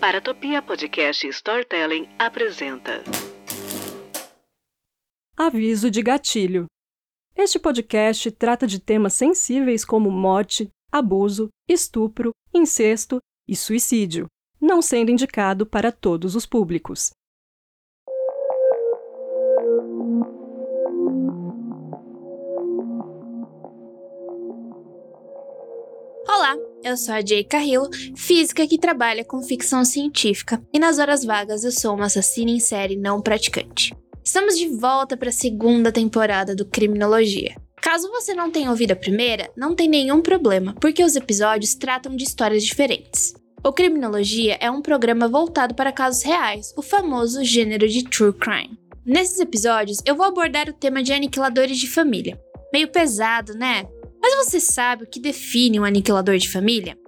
Paratopia Podcast Storytelling apresenta. Aviso de gatilho. Este podcast trata de temas sensíveis como morte, abuso, estupro, incesto e suicídio, não sendo indicado para todos os públicos. Eu sou a Jay Carrillo, física que trabalha com ficção científica, e nas horas vagas eu sou uma assassina em série não praticante. Estamos de volta para a segunda temporada do Criminologia. Caso você não tenha ouvido a primeira, não tem nenhum problema, porque os episódios tratam de histórias diferentes. O Criminologia é um programa voltado para casos reais, o famoso gênero de true crime. Nesses episódios, eu vou abordar o tema de aniquiladores de família. Meio pesado, né? Mas você sabe o que define um aniquilador de família?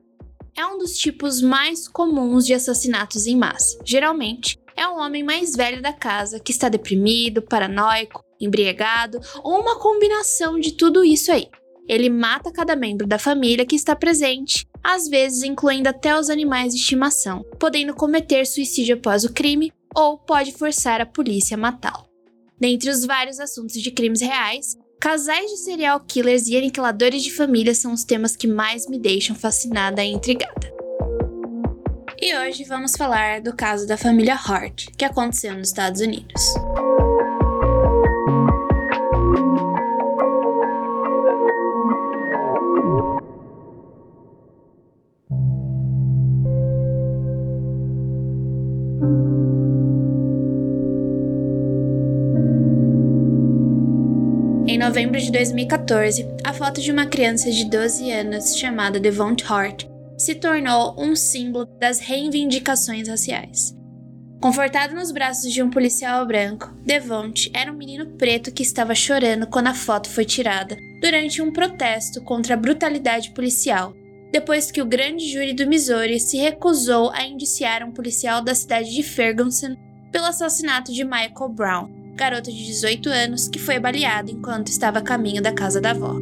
É um dos tipos mais comuns de assassinatos em massa. Geralmente, é um homem mais velho da casa que está deprimido, paranoico, embriagado ou uma combinação de tudo isso aí. Ele mata cada membro da família que está presente, às vezes incluindo até os animais de estimação, podendo cometer suicídio após o crime ou pode forçar a polícia a matá-lo. Dentre os vários assuntos de crimes reais, Casais de serial killers e aniquiladores de família são os temas que mais me deixam fascinada e intrigada. E hoje vamos falar do caso da família Hart, que aconteceu nos Estados Unidos. Novembro de 2014, a foto de uma criança de 12 anos chamada Devont Hart se tornou um símbolo das reivindicações raciais. Confortado nos braços de um policial branco, Devont era um menino preto que estava chorando quando a foto foi tirada durante um protesto contra a brutalidade policial, depois que o grande júri do Missouri se recusou a indiciar um policial da cidade de Ferguson pelo assassinato de Michael Brown, garoto de 18 anos que foi baleado enquanto estava a caminho da casa da avó.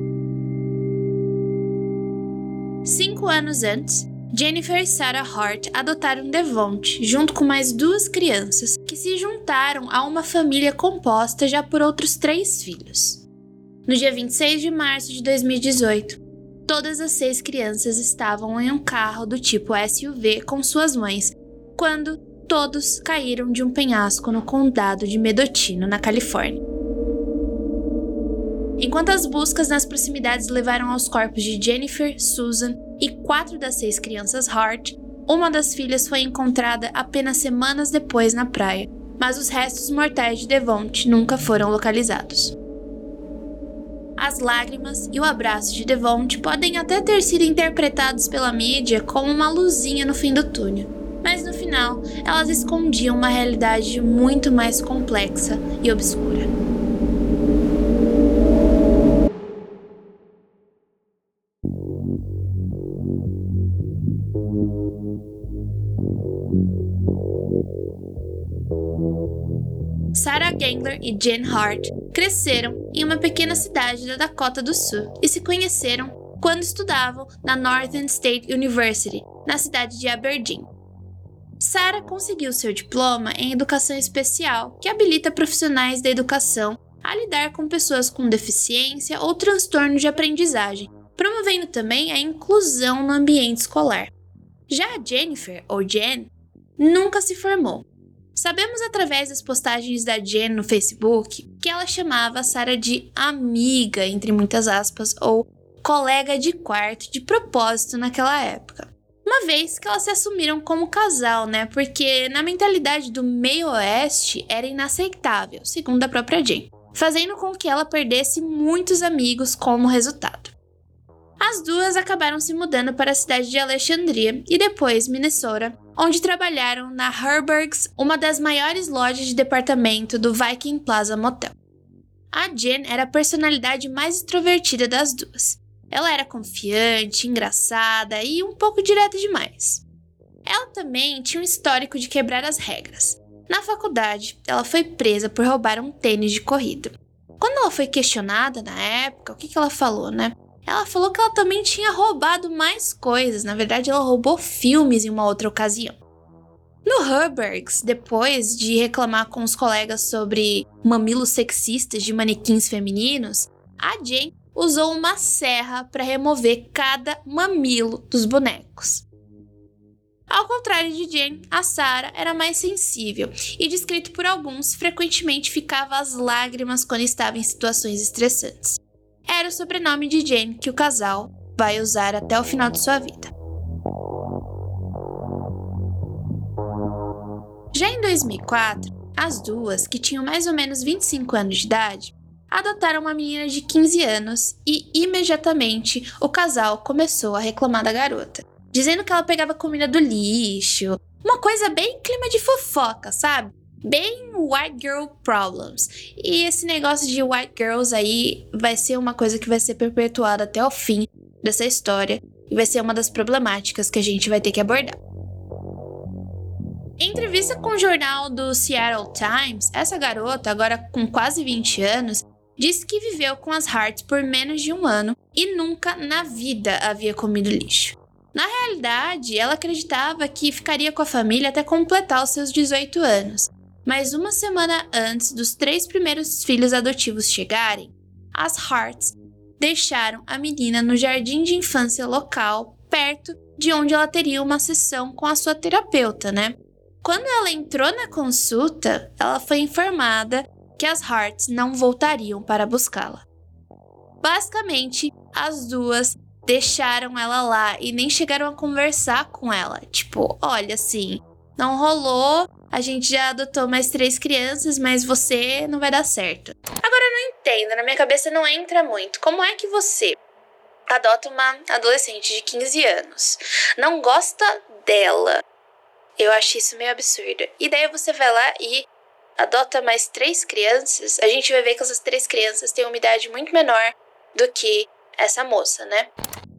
Cinco anos antes, Jennifer e Sarah Hart adotaram Devont junto com mais duas crianças que se juntaram a uma família composta já por outros três filhos. No dia 26 de março de 2018, todas as seis crianças estavam em um carro do tipo SUV com suas mães quando todos caíram de um penhasco no condado de Medotino, na Califórnia. Enquanto as buscas nas proximidades levaram aos corpos de Jennifer, Susan e quatro das seis crianças Hart, uma das filhas foi encontrada apenas semanas depois na praia, mas os restos mortais de Devont nunca foram localizados. As lágrimas e o abraço de Devont podem até ter sido interpretados pela mídia como uma luzinha no fim do túnel, mas no final elas escondiam uma realidade muito mais complexa e obscura. Sarah Gangler e Jen Hart cresceram em uma pequena cidade da Dakota do Sul e se conheceram quando estudavam na Northern State University, na cidade de Aberdeen. Sara conseguiu seu diploma em educação especial, que habilita profissionais da educação a lidar com pessoas com deficiência ou transtorno de aprendizagem, promovendo também a inclusão no ambiente escolar. Já a Jennifer, ou Jen, nunca se formou. Sabemos através das postagens da Jen no Facebook que ela chamava a Sarah de amiga, entre muitas aspas, ou colega de quarto de propósito naquela época uma vez que elas se assumiram como casal, né? Porque na mentalidade do meio oeste era inaceitável, segundo a própria Jane, fazendo com que ela perdesse muitos amigos como resultado. As duas acabaram se mudando para a cidade de Alexandria e depois Minnesota, onde trabalharam na Herbergs, uma das maiores lojas de departamento do Viking Plaza Motel. A Jen era a personalidade mais extrovertida das duas, ela era confiante, engraçada e um pouco direta demais. Ela também tinha um histórico de quebrar as regras. Na faculdade, ela foi presa por roubar um tênis de corrida. Quando ela foi questionada na época, o que, que ela falou, né? Ela falou que ela também tinha roubado mais coisas. Na verdade, ela roubou filmes em uma outra ocasião. No Herbergs, depois de reclamar com os colegas sobre mamilos sexistas de manequins femininos, a Jane usou uma serra para remover cada mamilo dos bonecos. Ao contrário de Jane, a Sarah era mais sensível e, descrito por alguns, frequentemente ficava às lágrimas quando estava em situações estressantes. Era o sobrenome de Jane que o casal vai usar até o final de sua vida. Já em 2004, as duas, que tinham mais ou menos 25 anos de idade, adotaram uma menina de 15 anos e imediatamente o casal começou a reclamar da garota dizendo que ela pegava comida do lixo. Uma coisa bem clima de fofoca, sabe? Bem white girl problems. E esse negócio de white girls aí vai ser uma coisa que vai ser perpetuada até o fim dessa história e vai ser uma das problemáticas que a gente vai ter que abordar. Em entrevista com o jornal do Seattle Times, essa garota, agora com quase 20 anos, disse que viveu com as Hearts por menos de um ano e nunca na vida havia comido lixo. Na realidade, ela acreditava que ficaria com a família até completar os seus 18 anos, mas uma semana antes dos três primeiros filhos adotivos chegarem, as Hearts deixaram a menina no jardim de infância local, perto de onde ela teria uma sessão com a sua terapeuta, né? Quando ela entrou na consulta, ela foi informada que as Hearts não voltariam para buscá-la. Basicamente, as duas deixaram ela lá e nem chegaram a conversar com ela. Tipo, olha, assim, não rolou, a gente já adotou mais três crianças, mas você não vai dar certo. Agora eu não entendo, na minha cabeça não entra muito. Como é que você adota uma adolescente de 15 anos, não gosta dela? Eu acho isso meio absurdo. E daí você vai lá e adota mais três crianças, a gente vai ver que essas três crianças têm uma idade muito menor do que essa moça, né?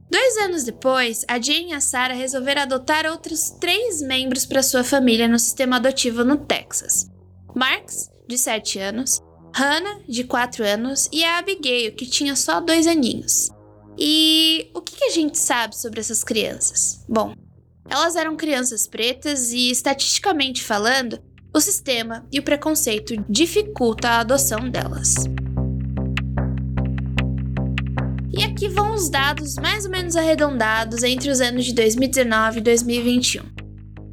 Dois anos depois, a Jane e a Sarah resolveram adotar outros três membros para sua família no sistema adotivo no Texas: Marx, de 7 anos, Hannah, de 4 anos, e a Abigail, que tinha só dois aninhos. E o que a gente sabe sobre essas crianças? Bom, elas eram crianças pretas e, estatisticamente falando, o sistema e o preconceito dificultam a adoção delas. E aqui vão os dados mais ou menos arredondados entre os anos de 2019 e 2021.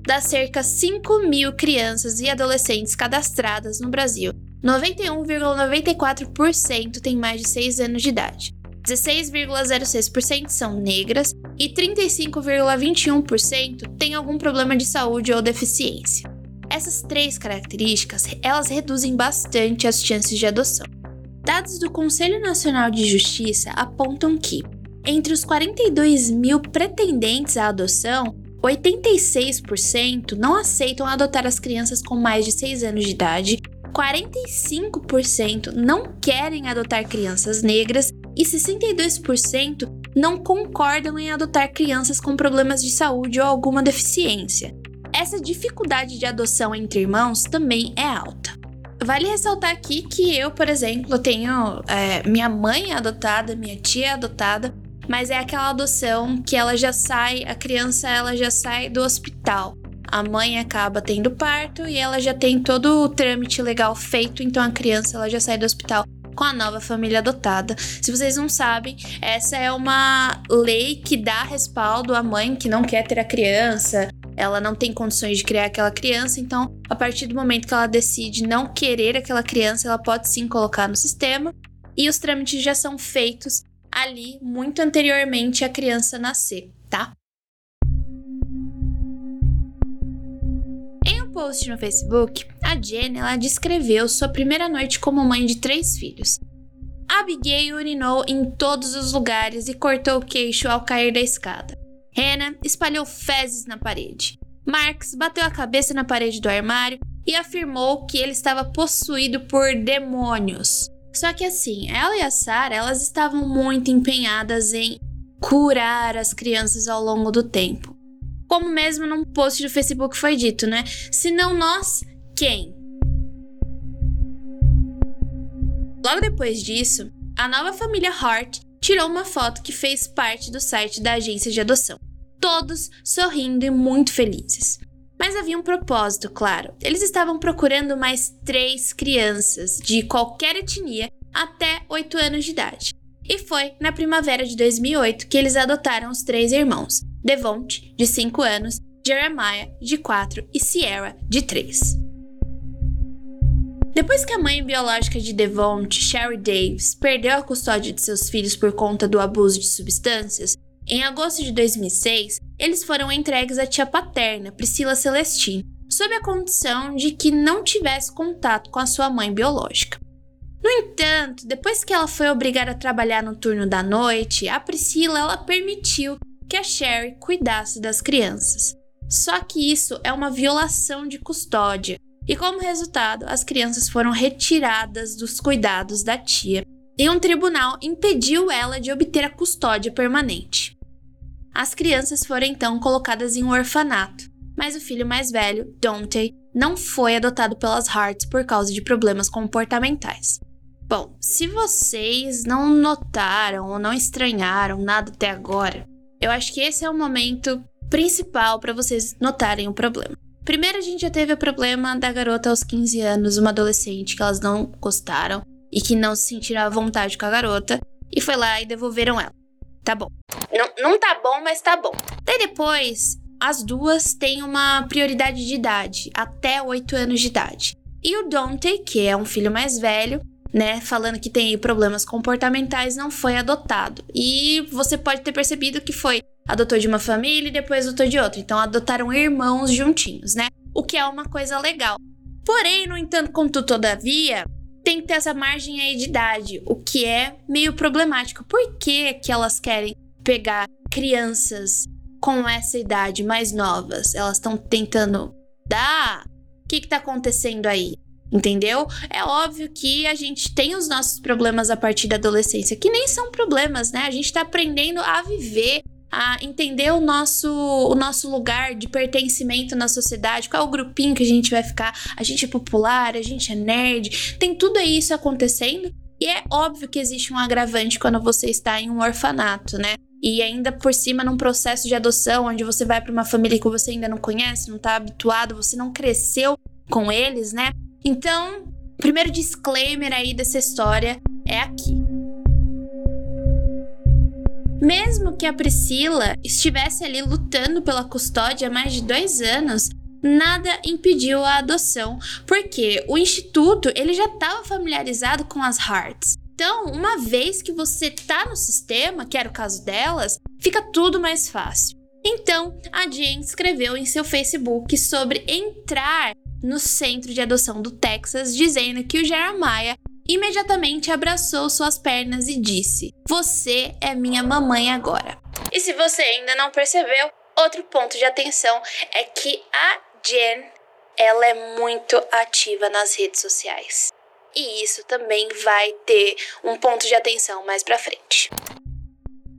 Das cerca 5 mil crianças e adolescentes cadastradas no Brasil, 91,94% têm mais de 6 anos de idade. 16,06% são negras e 35,21% têm algum problema de saúde ou deficiência. Essas três características, elas reduzem bastante as chances de adoção. Dados do Conselho Nacional de Justiça apontam que, entre os 42 mil pretendentes à adoção, 86% não aceitam adotar as crianças com mais de 6 anos de idade, 45% não querem adotar crianças negras e 62% não concordam em adotar crianças com problemas de saúde ou alguma deficiência. Essa dificuldade de adoção entre irmãos também é alta. Vale ressaltar aqui que eu, por exemplo, tenho é, minha mãe é adotada, minha tia é adotada, mas é aquela adoção que ela já sai, a criança ela já sai do hospital. A mãe acaba tendo parto e ela já tem todo o trâmite legal feito, então a criança ela já sai do hospital com a nova família adotada. Se vocês não sabem, essa é uma lei que dá respaldo à mãe que não quer ter a criança, ela não tem condições de criar aquela criança, então a partir do momento que ela decide não querer aquela criança, ela pode sim colocar no sistema e os trâmites já são feitos ali muito anteriormente à criança nascer, tá? Em um post no Facebook, a Jenny ela descreveu sua primeira noite como mãe de três filhos. Abigail urinou em todos os lugares e cortou o queixo ao cair da escada. Hannah espalhou fezes na parede. Marx bateu a cabeça na parede do armário e afirmou que ele estava possuído por demônios. Só que assim, ela e a Sarah, elas estavam muito empenhadas em curar as crianças ao longo do tempo. Como mesmo num post do Facebook foi dito, né? Se não nós, quem? Logo depois disso, a nova família Hart tirou uma foto que fez parte do site da agência de adoção todos sorrindo e muito felizes. Mas havia um propósito, claro. Eles estavam procurando mais três crianças de qualquer etnia até 8 anos de idade. E foi na primavera de 2008 que eles adotaram os três irmãos: Devonte, de 5 anos, Jeremiah, de 4 e Sierra, de 3. Depois que a mãe biológica de Devonte, Sherry Davis, perdeu a custódia de seus filhos por conta do abuso de substâncias, em agosto de 2006, eles foram entregues à tia paterna, Priscila Celestine, sob a condição de que não tivesse contato com a sua mãe biológica. No entanto, depois que ela foi obrigada a trabalhar no turno da noite, a Priscila ela permitiu que a Sherry cuidasse das crianças. Só que isso é uma violação de custódia, e como resultado, as crianças foram retiradas dos cuidados da tia, e um tribunal impediu ela de obter a custódia permanente. As crianças foram então colocadas em um orfanato, mas o filho mais velho, Dante, não foi adotado pelas Hearts por causa de problemas comportamentais. Bom, se vocês não notaram ou não estranharam nada até agora, eu acho que esse é o momento principal para vocês notarem o problema. Primeiro, a gente já teve o problema da garota aos 15 anos, uma adolescente que elas não gostaram e que não se sentiram à vontade com a garota, e foi lá e devolveram ela. Tá bom. Não, não tá bom, mas tá bom. Daí depois, as duas têm uma prioridade de idade, até 8 anos de idade. E o Dante, que é um filho mais velho, né, falando que tem problemas comportamentais, não foi adotado. E você pode ter percebido que foi adotou de uma família e depois adotou de outra. Então adotaram irmãos juntinhos, né? O que é uma coisa legal. Porém, no entanto, contudo, todavia, tem que ter essa margem aí de idade, o que é meio problemático. Por que, que elas querem pegar crianças com essa idade mais novas? Elas estão tentando dar. O que, que tá acontecendo aí? Entendeu? É óbvio que a gente tem os nossos problemas a partir da adolescência, que nem são problemas, né? A gente tá aprendendo a viver a entender o nosso, o nosso lugar de pertencimento na sociedade, qual é o grupinho que a gente vai ficar. A gente é popular, a gente é nerd, tem tudo isso acontecendo. E é óbvio que existe um agravante quando você está em um orfanato, né? E ainda por cima num processo de adoção, onde você vai para uma família que você ainda não conhece, não está habituado, você não cresceu com eles, né? Então, o primeiro disclaimer aí dessa história é aqui. Mesmo que a Priscila estivesse ali lutando pela custódia há mais de dois anos, nada impediu a adoção, porque o instituto ele já estava familiarizado com as Hearts. Então, uma vez que você tá no sistema, que era o caso delas, fica tudo mais fácil. Então, a Jane escreveu em seu Facebook sobre entrar no centro de adoção do Texas, dizendo que o Jeremiah imediatamente abraçou suas pernas e disse: Você é minha mamãe agora. E se você ainda não percebeu, outro ponto de atenção é que a Jen ela é muito ativa nas redes sociais. E isso também vai ter um ponto de atenção mais pra frente.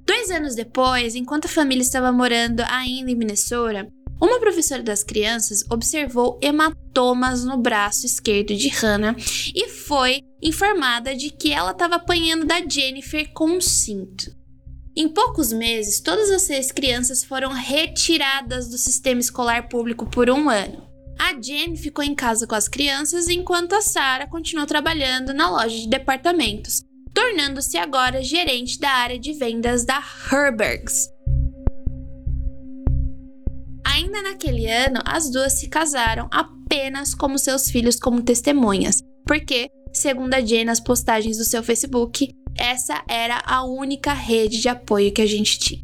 Dois anos depois, enquanto a família estava morando ainda em Minnesota, uma professora das crianças observou hematomas no braço esquerdo de Hannah e foi informada de que ela estava apanhando da Jennifer com um cinto. Em poucos meses, todas as seis crianças foram retiradas do sistema escolar público por um ano. A Jen ficou em casa com as crianças enquanto a Sarah continuou trabalhando na loja de departamentos, tornando-se agora gerente da área de vendas da Herbergs, Ainda naquele ano, as duas se casaram apenas como seus filhos como testemunhas, porque, segundo a Jane nas postagens do seu Facebook, essa era a única rede de apoio que a gente tinha.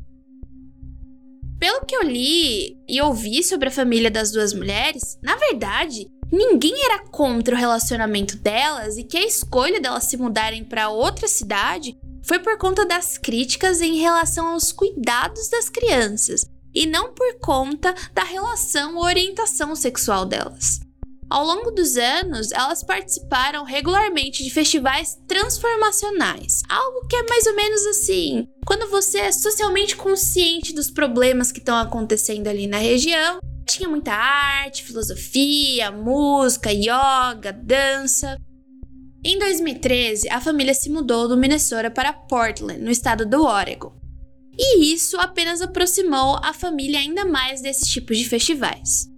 Pelo que eu li e ouvi sobre a família das duas mulheres, na verdade, ninguém era contra o relacionamento delas e que a escolha delas se mudarem para outra cidade foi por conta das críticas em relação aos cuidados das crianças, e não por conta da relação ou orientação sexual delas. Ao longo dos anos, elas participaram regularmente de festivais transformacionais, algo que é mais ou menos assim: quando você é socialmente consciente dos problemas que estão acontecendo ali na região. Tinha muita arte, filosofia, música, yoga, dança. Em 2013, a família se mudou do Minnesota para Portland, no estado do Oregon e isso apenas aproximou a família ainda mais desses tipos de festivais.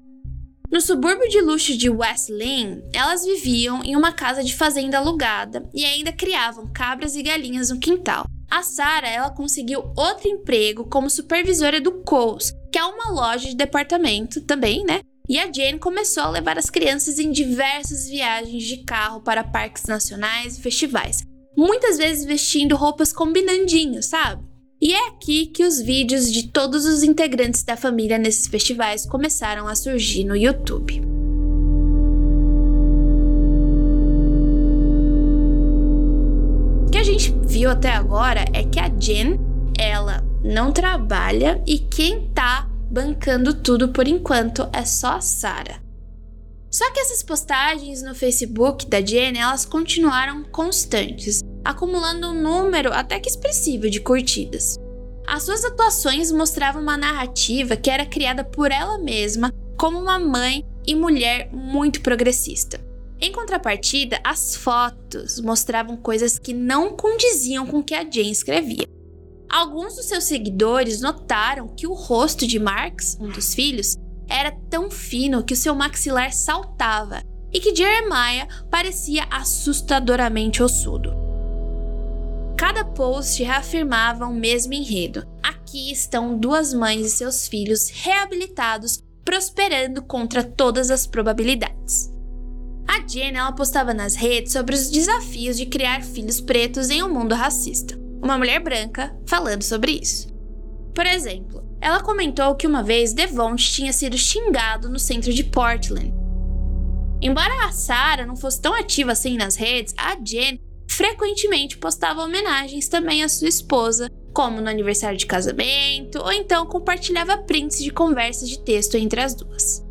No subúrbio de luxo de West Lynn, elas viviam em uma casa de fazenda alugada e ainda criavam cabras e galinhas no quintal. A Sarah, ela conseguiu outro emprego como supervisora do Kohl's, que é uma loja de departamento também, né? E a Jane começou a levar as crianças em diversas viagens de carro para parques nacionais e festivais, muitas vezes vestindo roupas combinandinho, sabe? E é aqui que os vídeos de todos os integrantes da família nesses festivais começaram a surgir no YouTube. O que a gente viu até agora é que a Jen, ela não trabalha e quem tá bancando tudo por enquanto é só a Sarah. Só que essas postagens no Facebook da Jen, elas continuaram constantes acumulando um número até que expressivo de curtidas. As suas atuações mostravam uma narrativa que era criada por ela mesma como uma mãe e mulher muito progressista. Em contrapartida, as fotos mostravam coisas que não condiziam com o que a Jane escrevia. Alguns dos seus seguidores notaram que o rosto de Marx, um dos filhos, era tão fino que o seu maxilar saltava e que Jeremiah parecia assustadoramente ossudo. Cada post reafirmava o mesmo enredo. Aqui estão duas mães e seus filhos reabilitados, prosperando contra todas as probabilidades. A Jen ela postava nas redes sobre os desafios de criar filhos pretos em um mundo racista. Uma mulher branca falando sobre isso. Por exemplo, ela comentou que uma vez Devonte tinha sido xingado no centro de Portland. Embora a Sarah não fosse tão ativa assim nas redes, a Jen frequentemente postava homenagens também à sua esposa, como no aniversário de casamento, ou então compartilhava prints de conversas de texto entre as duas.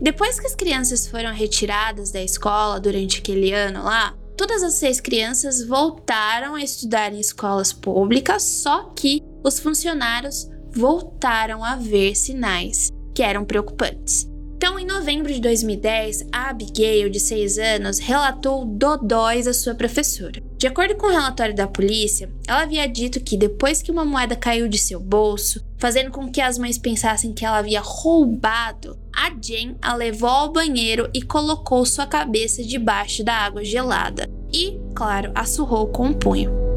Depois que as crianças foram retiradas da escola durante aquele ano lá, todas as seis crianças voltaram a estudar em escolas públicas, só que os funcionários voltaram a ver sinais que eram preocupantes. Então, em novembro de 2010, a Abigail, de 6 anos, relatou dodóis à sua professora. De acordo com o relatório da polícia, ela havia dito que depois que uma moeda caiu de seu bolso, fazendo com que as mães pensassem que ela havia roubado, a Jen a levou ao banheiro e colocou sua cabeça debaixo da água gelada. E, claro, a surrou com um punho.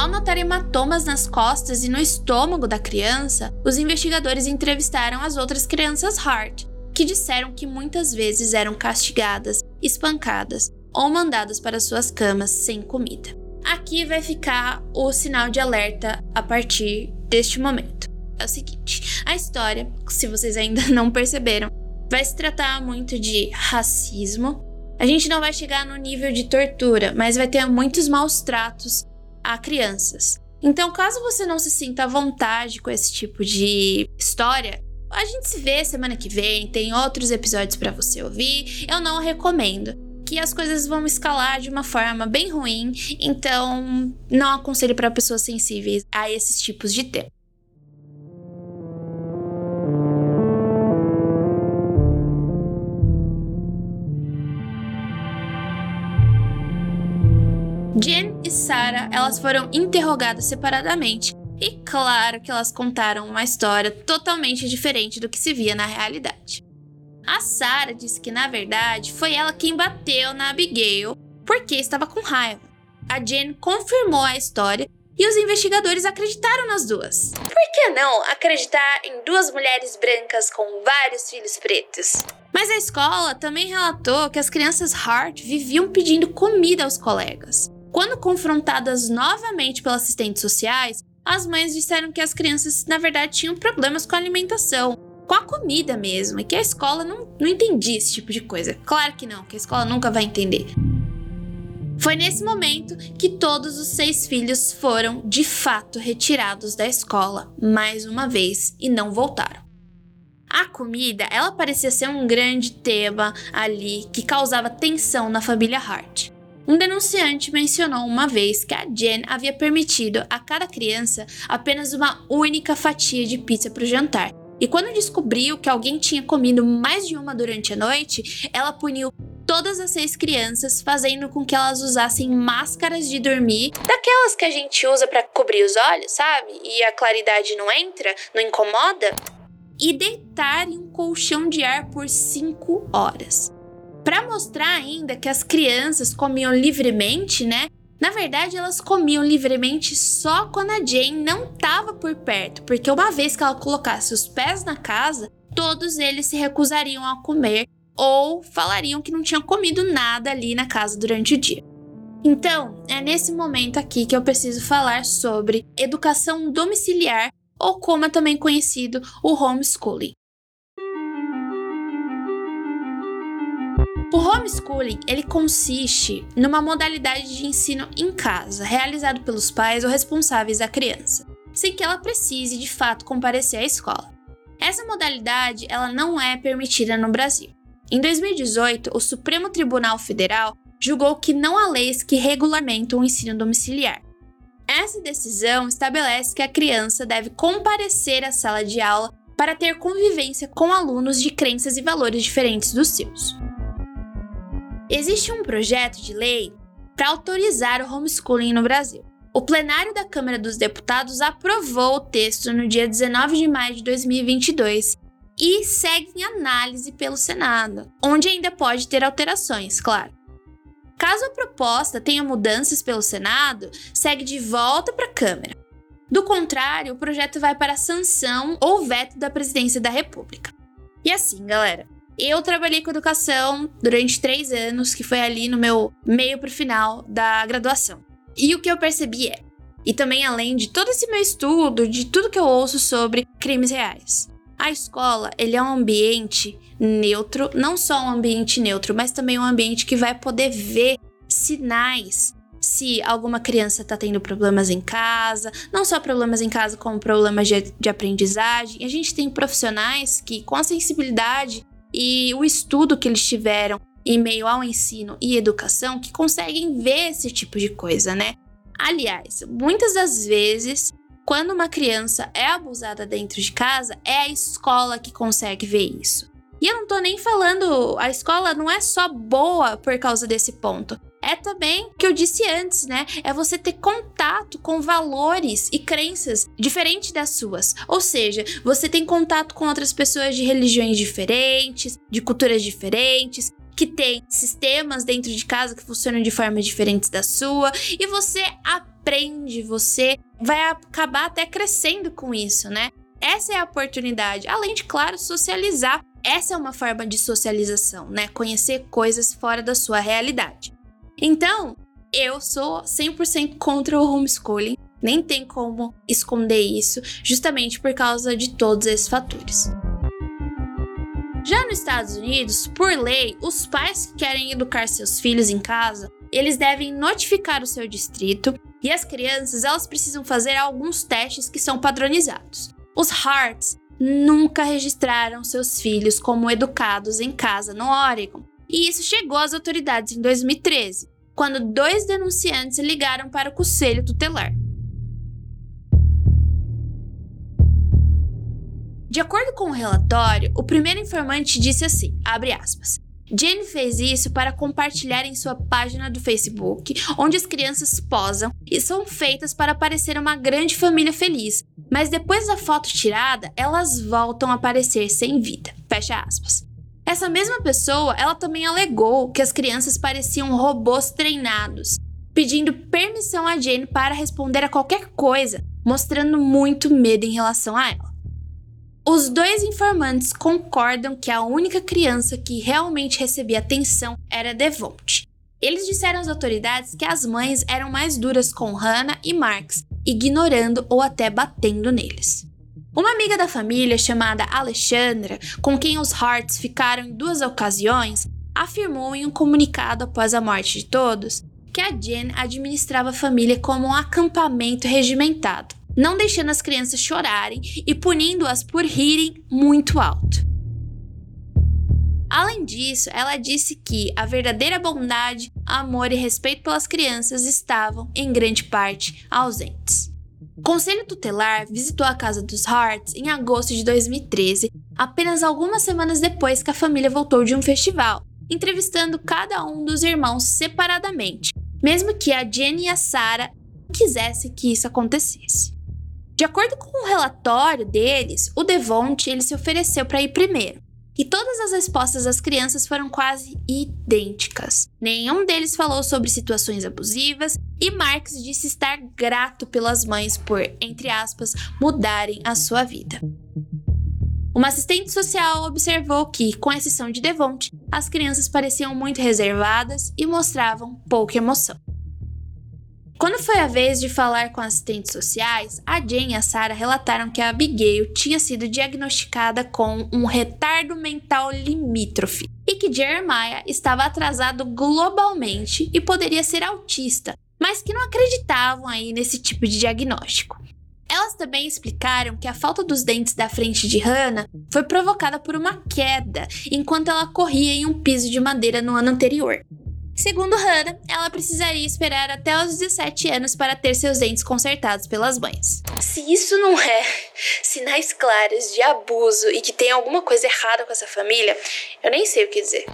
Ao notar hematomas nas costas e no estômago da criança, os investigadores entrevistaram as outras crianças Hart, que disseram que muitas vezes eram castigadas, espancadas ou mandadas para suas camas sem comida. Aqui vai ficar o sinal de alerta a partir deste momento. É o seguinte: a história, se vocês ainda não perceberam, vai se tratar muito de racismo. A gente não vai chegar no nível de tortura, mas vai ter muitos maus tratos a crianças. Então, caso você não se sinta à vontade com esse tipo de história, a gente se vê semana que vem, tem outros episódios para você ouvir. Eu não recomendo, que as coisas vão escalar de uma forma bem ruim, então não aconselho para pessoas sensíveis a esses tipos de tema. Jen e Sarah, elas foram interrogadas separadamente e claro que elas contaram uma história totalmente diferente do que se via na realidade. A Sarah disse que na verdade foi ela quem bateu na Abigail porque estava com raiva. A Jen confirmou a história e os investigadores acreditaram nas duas. Por que não acreditar em duas mulheres brancas com vários filhos pretos? Mas a escola também relatou que as crianças Hart viviam pedindo comida aos colegas. Quando confrontadas novamente pelos assistentes sociais, as mães disseram que as crianças, na verdade, tinham problemas com a alimentação, com a comida mesmo, e que a escola não, não entendia esse tipo de coisa. Claro que não, que a escola nunca vai entender. Foi nesse momento que todos os seis filhos foram, de fato, retirados da escola, mais uma vez, e não voltaram. A comida, ela parecia ser um grande tema ali que causava tensão na família Hart. Um denunciante mencionou uma vez que a Jen havia permitido a cada criança apenas uma única fatia de pizza para o jantar. E quando descobriu que alguém tinha comido mais de uma durante a noite, ela puniu todas as seis crianças, fazendo com que elas usassem máscaras de dormir, daquelas que a gente usa para cobrir os olhos, sabe? E a claridade não entra, não incomoda. e deitar em um colchão de ar por 5 horas. Para mostrar ainda que as crianças comiam livremente, né? Na verdade, elas comiam livremente só quando a Jane não estava por perto, porque uma vez que ela colocasse os pés na casa, todos eles se recusariam a comer ou falariam que não tinham comido nada ali na casa durante o dia. Então, é nesse momento aqui que eu preciso falar sobre educação domiciliar, ou como é também conhecido o homeschooling. O homeschooling, ele consiste numa modalidade de ensino em casa, realizado pelos pais ou responsáveis da criança, sem que ela precise de fato comparecer à escola. Essa modalidade, ela não é permitida no Brasil. Em 2018, o Supremo Tribunal Federal julgou que não há leis que regulamentam o ensino domiciliar. Essa decisão estabelece que a criança deve comparecer à sala de aula para ter convivência com alunos de crenças e valores diferentes dos seus. Existe um projeto de lei para autorizar o homeschooling no Brasil. O plenário da Câmara dos Deputados aprovou o texto no dia 19 de maio de 2022 e segue em análise pelo Senado, onde ainda pode ter alterações, claro. Caso a proposta tenha mudanças pelo Senado, segue de volta para a Câmara. Do contrário, o projeto vai para sanção ou veto da Presidência da República. E assim, galera, eu trabalhei com educação durante três anos, que foi ali no meu meio para o final da graduação. E o que eu percebi é, e também além de todo esse meu estudo, de tudo que eu ouço sobre crimes reais, a escola, ele é um ambiente neutro, não só um ambiente neutro, mas também um ambiente que vai poder ver sinais se alguma criança está tendo problemas em casa, não só problemas em casa, como problemas de, de aprendizagem. A gente tem profissionais que, com a sensibilidade e o estudo que eles tiveram em meio ao ensino e educação, que conseguem ver esse tipo de coisa, né? Aliás, muitas das vezes quando uma criança é abusada dentro de casa, é a escola que consegue ver isso. E eu não tô nem falando, a escola não é só boa por causa desse ponto. É também o que eu disse antes, né? É você ter contato com valores e crenças diferentes das suas. Ou seja, você tem contato com outras pessoas de religiões diferentes, de culturas diferentes, que tem sistemas dentro de casa que funcionam de formas diferentes da sua, e você aprende, você vai acabar até crescendo com isso, né? Essa é a oportunidade, além de, claro, socializar. Essa é uma forma de socialização, né? Conhecer coisas fora da sua realidade. Então, eu sou 100% contra o homeschooling, nem tem como esconder isso, justamente por causa de todos esses fatores. Já nos Estados Unidos, por lei, os pais que querem educar seus filhos em casa, eles devem notificar o seu distrito e as crianças, elas precisam fazer alguns testes que são padronizados. Os Hearts nunca registraram seus filhos como educados em casa no Oregon, e isso chegou às autoridades em 2013, quando dois denunciantes ligaram para o conselho tutelar. De acordo com o relatório, o primeiro informante disse assim, aspas, Jane fez isso para compartilhar em sua página do Facebook, onde as crianças posam e são feitas para parecer uma grande família feliz, mas depois da foto tirada, elas voltam a aparecer sem vida. Fecha aspas. Essa mesma pessoa, ela também alegou que as crianças pareciam robôs treinados, pedindo permissão a Jane para responder a qualquer coisa, mostrando muito medo em relação a ela. Os dois informantes concordam que a única criança que realmente recebia atenção era Devonte. Eles disseram às autoridades que as mães eram mais duras com Hannah e Marx, ignorando ou até batendo neles. Uma amiga da família chamada Alexandra, com quem os Harts ficaram em duas ocasiões, afirmou em um comunicado após a morte de todos que a Jen administrava a família como um acampamento regimentado não deixando as crianças chorarem e punindo-as por rirem muito alto. Além disso, ela disse que a verdadeira bondade, amor e respeito pelas crianças estavam, em grande parte, ausentes. O Conselho Tutelar visitou a casa dos Harts em agosto de 2013, apenas algumas semanas depois que a família voltou de um festival, entrevistando cada um dos irmãos separadamente, mesmo que a Jenny e a Sarah quisessem que isso acontecesse. De acordo com o relatório deles, o Devonte ele se ofereceu para ir primeiro. E todas as respostas das crianças foram quase idênticas. Nenhum deles falou sobre situações abusivas e Marx disse estar grato pelas mães por, entre aspas, mudarem a sua vida. Uma assistente social observou que, com exceção de Devonte, as crianças pareciam muito reservadas e mostravam pouca emoção. Quando foi a vez de falar com assistentes sociais, a Jane e a Sarah relataram que a Abigail tinha sido diagnosticada com um retardo mental limítrofe e que Jeremiah estava atrasado globalmente e poderia ser autista, mas que não acreditavam aí nesse tipo de diagnóstico. Elas também explicaram que a falta dos dentes da frente de Hannah foi provocada por uma queda enquanto ela corria em um piso de madeira no ano anterior. Segundo Hannah, ela precisaria esperar até os 17 anos para ter seus dentes consertados pelas mães. Se isso não é sinais claros de abuso e que tem alguma coisa errada com essa família, eu nem sei o que dizer.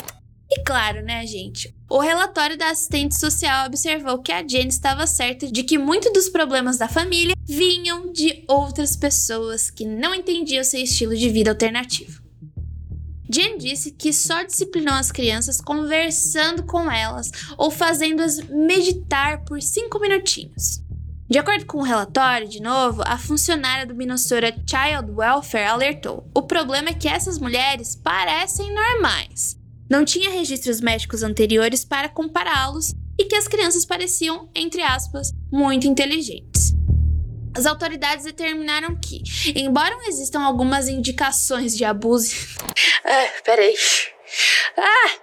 E claro, né, gente? O relatório da assistente social observou que a Jane estava certa de que muitos dos problemas da família vinham de outras pessoas que não entendiam seu estilo de vida alternativo. Jen disse que só disciplinou as crianças conversando com elas ou fazendo-as meditar por cinco minutinhos. De acordo com o relatório, de novo, a funcionária do Minnesota Child Welfare alertou: o problema é que essas mulheres parecem normais. Não tinha registros médicos anteriores para compará-los e que as crianças pareciam, entre aspas, muito inteligentes. As autoridades determinaram que, embora existam algumas indicações de abuso. ah, peraí. Ah!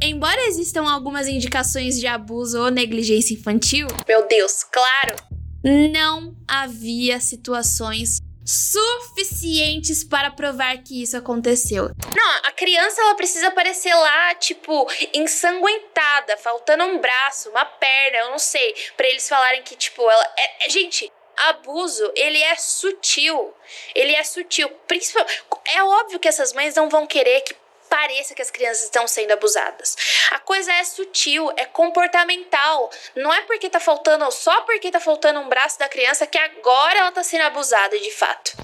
Embora existam algumas indicações de abuso ou negligência infantil, meu Deus, claro, não havia situações suficientes para provar que isso aconteceu. Não, a criança ela precisa aparecer lá, tipo, ensanguentada, faltando um braço, uma perna, eu não sei, para eles falarem que tipo ela é, é, gente, abuso, ele é sutil. Ele é sutil, principal é óbvio que essas mães não vão querer que pareça que as crianças estão sendo abusadas. A coisa é sutil, é comportamental. Não é porque tá faltando, só porque tá faltando um braço da criança que agora ela tá sendo abusada de fato.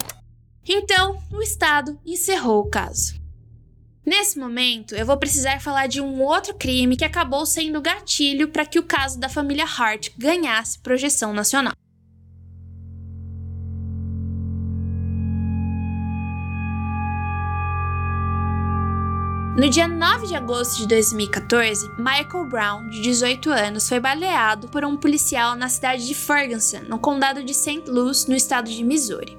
Então, o Estado encerrou o caso. Nesse momento, eu vou precisar falar de um outro crime que acabou sendo gatilho para que o caso da família Hart ganhasse projeção nacional. No dia 9 de agosto de 2014, Michael Brown, de 18 anos, foi baleado por um policial na cidade de Ferguson, no condado de St. Louis, no estado de Missouri.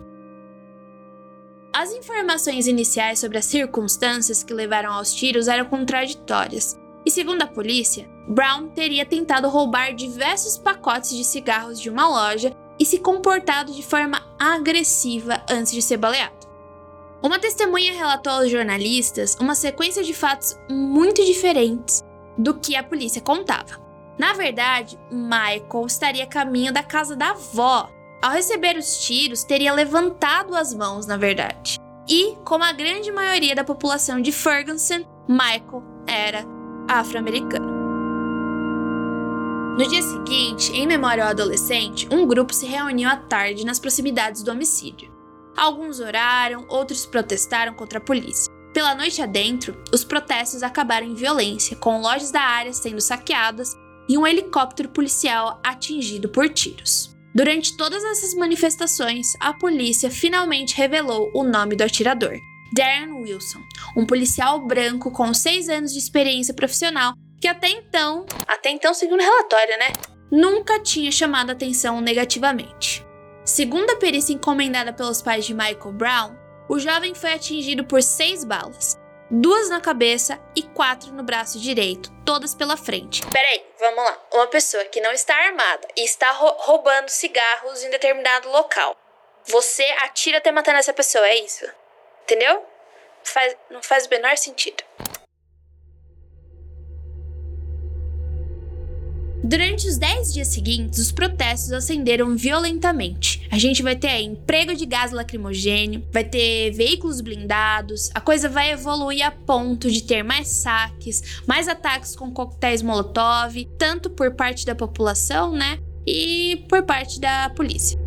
As informações iniciais sobre as circunstâncias que levaram aos tiros eram contraditórias, e segundo a polícia, Brown teria tentado roubar diversos pacotes de cigarros de uma loja e se comportado de forma agressiva antes de ser baleado. Uma testemunha relatou aos jornalistas uma sequência de fatos muito diferentes do que a polícia contava. Na verdade, Michael estaria a caminho da casa da avó. Ao receber os tiros, teria levantado as mãos, na verdade. E, como a grande maioria da população de Ferguson, Michael era afro-americano. No dia seguinte, em memória ao adolescente, um grupo se reuniu à tarde nas proximidades do homicídio. Alguns oraram, outros protestaram contra a polícia. Pela noite adentro, os protestos acabaram em violência, com lojas da área sendo saqueadas e um helicóptero policial atingido por tiros. Durante todas essas manifestações, a polícia finalmente revelou o nome do atirador, Darren Wilson, um policial branco com 6 anos de experiência profissional que até então, até então segundo o relatório, né, nunca tinha chamado atenção negativamente. Segundo a perícia encomendada pelos pais de Michael Brown, o jovem foi atingido por seis balas, duas na cabeça e quatro no braço direito, todas pela frente. Peraí, vamos lá. Uma pessoa que não está armada e está roubando cigarros em determinado local. Você atira até matar essa pessoa, é isso? Entendeu? Faz, não faz o menor sentido. Durante os 10 dias seguintes, os protestos acenderam violentamente. A gente vai ter aí emprego de gás lacrimogênio, vai ter veículos blindados, a coisa vai evoluir a ponto de ter mais saques, mais ataques com coquetéis Molotov, tanto por parte da população, né, e por parte da polícia.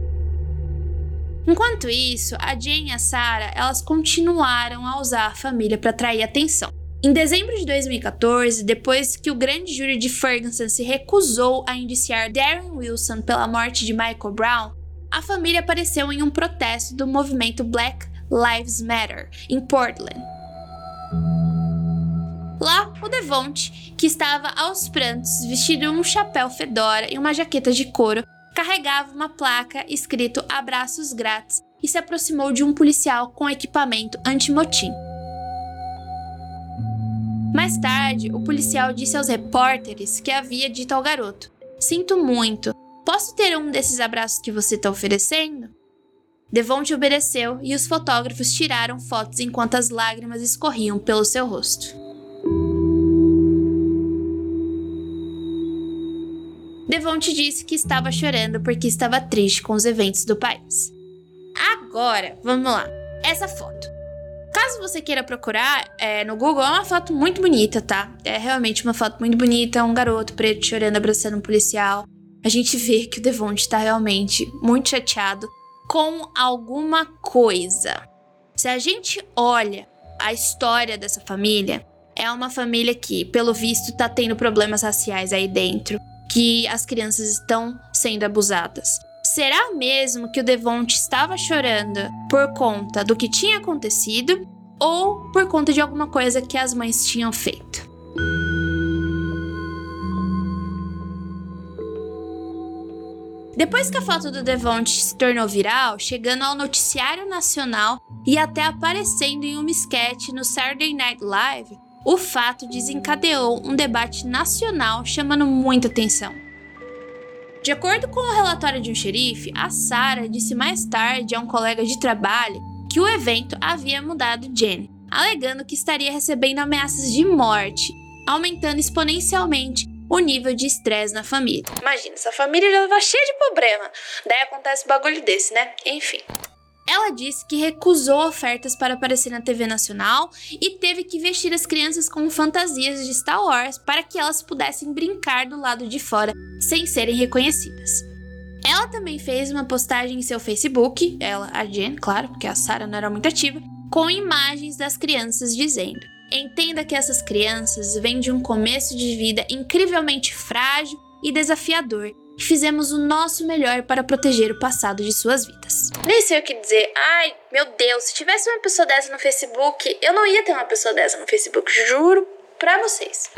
Enquanto isso, a Jane e a Sarah, elas continuaram a usar a família para atrair atenção. Em dezembro de 2014, depois que o grande júri de Ferguson se recusou a indiciar Darren Wilson pela morte de Michael Brown, a família apareceu em um protesto do movimento Black Lives Matter em Portland. Lá, o Devonte, que estava aos prantos, vestido um chapéu fedora e uma jaqueta de couro, carregava uma placa escrito abraços grátis e se aproximou de um policial com equipamento anti-motim. Mais tarde, o policial disse aos repórteres que havia dito ao garoto: Sinto muito, posso ter um desses abraços que você está oferecendo? Devonte obedeceu e os fotógrafos tiraram fotos enquanto as lágrimas escorriam pelo seu rosto. Devonte disse que estava chorando porque estava triste com os eventos do país. Agora, vamos lá. Essa foto. Caso você queira procurar é, no Google, é uma foto muito bonita, tá? É realmente uma foto muito bonita. Um garoto preto chorando, abraçando um policial. A gente vê que o Devonte tá realmente muito chateado com alguma coisa. Se a gente olha a história dessa família, é uma família que, pelo visto, tá tendo problemas raciais aí dentro, que as crianças estão sendo abusadas. Será mesmo que o Devonte estava chorando por conta do que tinha acontecido ou por conta de alguma coisa que as mães tinham feito? Depois que a foto do Devonte se tornou viral, chegando ao noticiário nacional e até aparecendo em uma sketch no Saturday Night Live, o fato desencadeou um debate nacional chamando muita atenção. De acordo com o relatório de um xerife, a Sarah disse mais tarde a um colega de trabalho que o evento havia mudado Jenny, alegando que estaria recebendo ameaças de morte, aumentando exponencialmente o nível de estresse na família. Imagina, essa família já tava cheia de problema. Daí acontece um bagulho desse, né? Enfim. Ela disse que recusou ofertas para aparecer na TV nacional e teve que vestir as crianças com fantasias de Star Wars para que elas pudessem brincar do lado de fora sem serem reconhecidas. Ela também fez uma postagem em seu Facebook, ela, a Jen, claro, porque a Sarah não era muito ativa, com imagens das crianças dizendo: Entenda que essas crianças vêm de um começo de vida incrivelmente frágil e desafiador e fizemos o nosso melhor para proteger o passado de suas vidas. Nem sei o que dizer. Ai, meu Deus, se tivesse uma pessoa dessa no Facebook, eu não ia ter uma pessoa dessa no Facebook, juro pra vocês.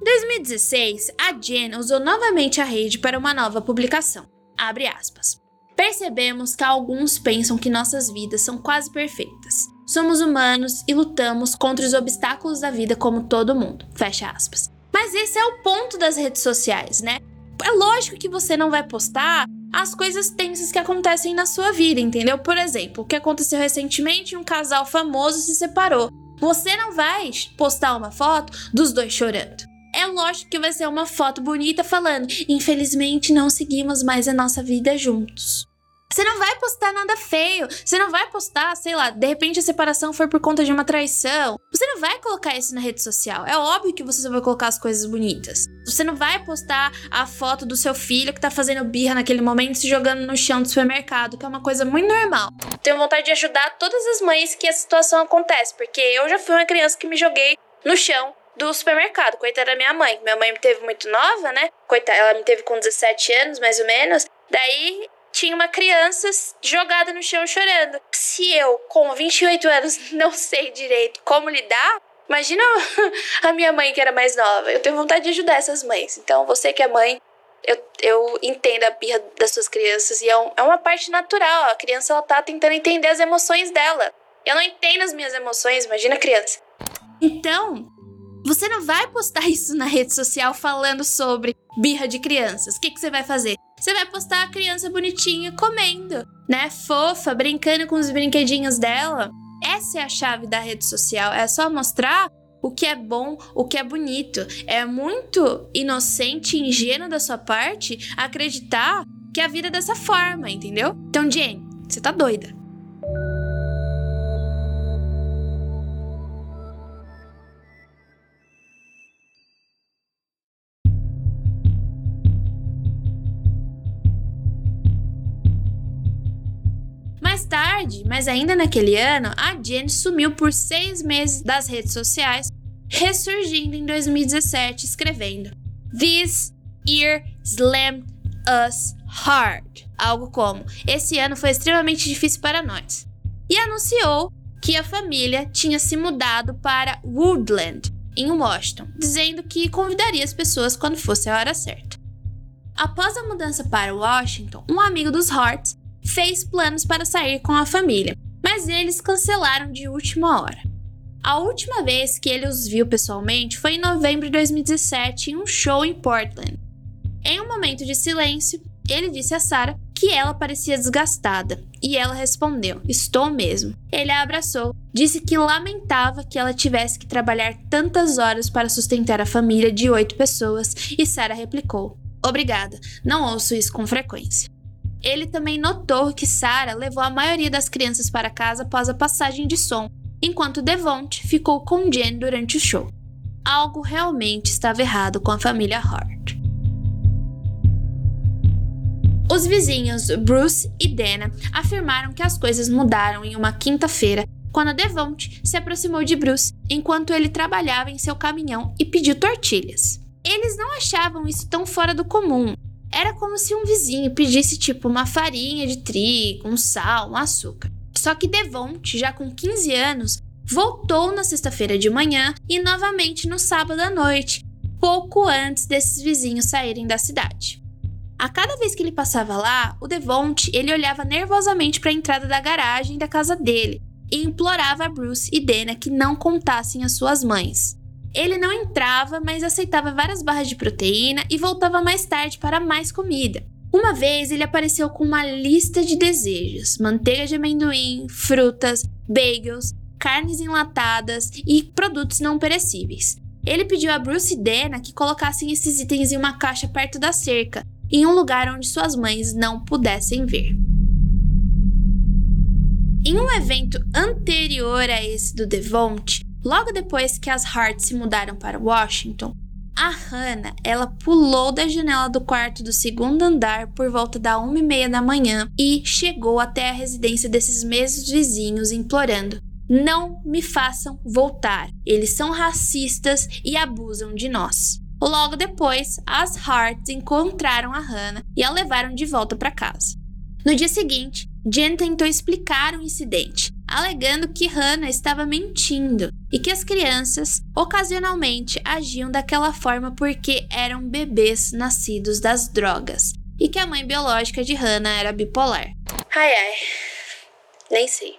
Em 2016, a Jen usou novamente a rede para uma nova publicação. Abre aspas. Percebemos que alguns pensam que nossas vidas são quase perfeitas. Somos humanos e lutamos contra os obstáculos da vida como todo mundo. Fecha aspas. Mas esse é o ponto das redes sociais, né? é lógico que você não vai postar as coisas tensas que acontecem na sua vida, entendeu? Por exemplo, o que aconteceu recentemente, um casal famoso se separou. Você não vai postar uma foto dos dois chorando. É lógico que vai ser uma foto bonita falando: infelizmente não seguimos mais a nossa vida juntos. Você não vai postar nada feio. Você não vai postar, sei lá, de repente a separação foi por conta de uma traição. Você não vai colocar isso na rede social. É óbvio que você vai colocar as coisas bonitas. Você não vai postar a foto do seu filho que tá fazendo birra naquele momento se jogando no chão do supermercado, que é uma coisa muito normal. Tenho vontade de ajudar todas as mães que essa situação acontece, porque eu já fui uma criança que me joguei no chão do supermercado. Coitada da minha mãe. Minha mãe me teve muito nova, né? Coitada, ela me teve com 17 anos, mais ou menos. Daí tinha uma criança jogada no chão chorando. Se eu, com 28 anos, não sei direito como lidar, imagina a minha mãe que era mais nova. Eu tenho vontade de ajudar essas mães. Então, você que é mãe, eu, eu entendo a birra das suas crianças e é, um, é uma parte natural. A criança ela tá tentando entender as emoções dela. Eu não entendo as minhas emoções, imagina a criança. Então, você não vai postar isso na rede social falando sobre birra de crianças. O que, que você vai fazer? Você vai postar a criança bonitinha comendo, né? Fofa, brincando com os brinquedinhos dela. Essa é a chave da rede social. É só mostrar o que é bom, o que é bonito. É muito inocente e ingênuo da sua parte acreditar que a vida é dessa forma, entendeu? Então, Jane, você tá doida. Tarde, mas ainda naquele ano, a Jen sumiu por seis meses das redes sociais, ressurgindo em 2017 escrevendo This year slammed us hard. Algo como: Esse ano foi extremamente difícil para nós. E anunciou que a família tinha se mudado para Woodland, em Washington, dizendo que convidaria as pessoas quando fosse a hora certa. Após a mudança para Washington, um amigo dos Harts fez planos para sair com a família, mas eles cancelaram de última hora. A última vez que ele os viu pessoalmente foi em novembro de 2017 em um show em Portland. Em um momento de silêncio, ele disse a Sarah que ela parecia desgastada e ela respondeu: Estou mesmo. Ele a abraçou, disse que lamentava que ela tivesse que trabalhar tantas horas para sustentar a família de oito pessoas e Sarah replicou: Obrigada, não ouço isso com frequência. Ele também notou que Sarah levou a maioria das crianças para casa após a passagem de som, enquanto Devont ficou com Jen durante o show. Algo realmente estava errado com a família Hart. Os vizinhos Bruce e Dana afirmaram que as coisas mudaram em uma quinta-feira quando Devont se aproximou de Bruce enquanto ele trabalhava em seu caminhão e pediu tortilhas. Eles não achavam isso tão fora do comum. Era como se um vizinho pedisse tipo uma farinha de trigo, um sal, um açúcar. Só que Devont, já com 15 anos, voltou na sexta-feira de manhã e novamente no sábado à noite, pouco antes desses vizinhos saírem da cidade. A cada vez que ele passava lá, o Devont ele olhava nervosamente para a entrada da garagem da casa dele e implorava a Bruce e Dana que não contassem às suas mães. Ele não entrava, mas aceitava várias barras de proteína e voltava mais tarde para mais comida. Uma vez ele apareceu com uma lista de desejos: manteiga de amendoim, frutas, bagels, carnes enlatadas e produtos não perecíveis. Ele pediu a Bruce e Dana que colocassem esses itens em uma caixa perto da cerca, em um lugar onde suas mães não pudessem ver. Em um evento anterior a esse do Devont, Logo depois que as Hart se mudaram para Washington, a Hannah, ela pulou da janela do quarto do segundo andar por volta da uma e meia da manhã e chegou até a residência desses mesmos vizinhos implorando: "Não me façam voltar. Eles são racistas e abusam de nós." Logo depois, as Hart encontraram a Hannah e a levaram de volta para casa. No dia seguinte, Jen tentou explicar o incidente, alegando que Hannah estava mentindo e que as crianças ocasionalmente agiam daquela forma porque eram bebês nascidos das drogas e que a mãe biológica de Hannah era bipolar. Ai ai, nem sei.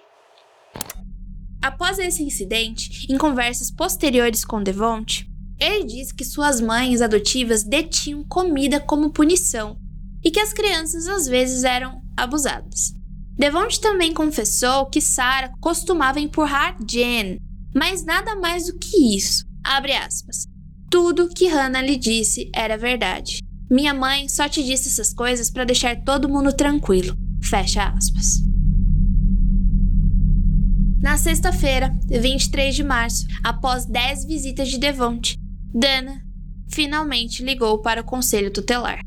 Após esse incidente, em conversas posteriores com Devont, ele disse que suas mães adotivas detinham comida como punição e que as crianças às vezes eram abusadas. Devont também confessou que Sarah costumava empurrar Jen, mas nada mais do que isso. Abre aspas. Tudo que Hannah lhe disse era verdade. Minha mãe só te disse essas coisas para deixar todo mundo tranquilo. Fecha aspas. Na sexta-feira, 23 de março, após 10 visitas de Devont, Dana finalmente ligou para o conselho tutelar.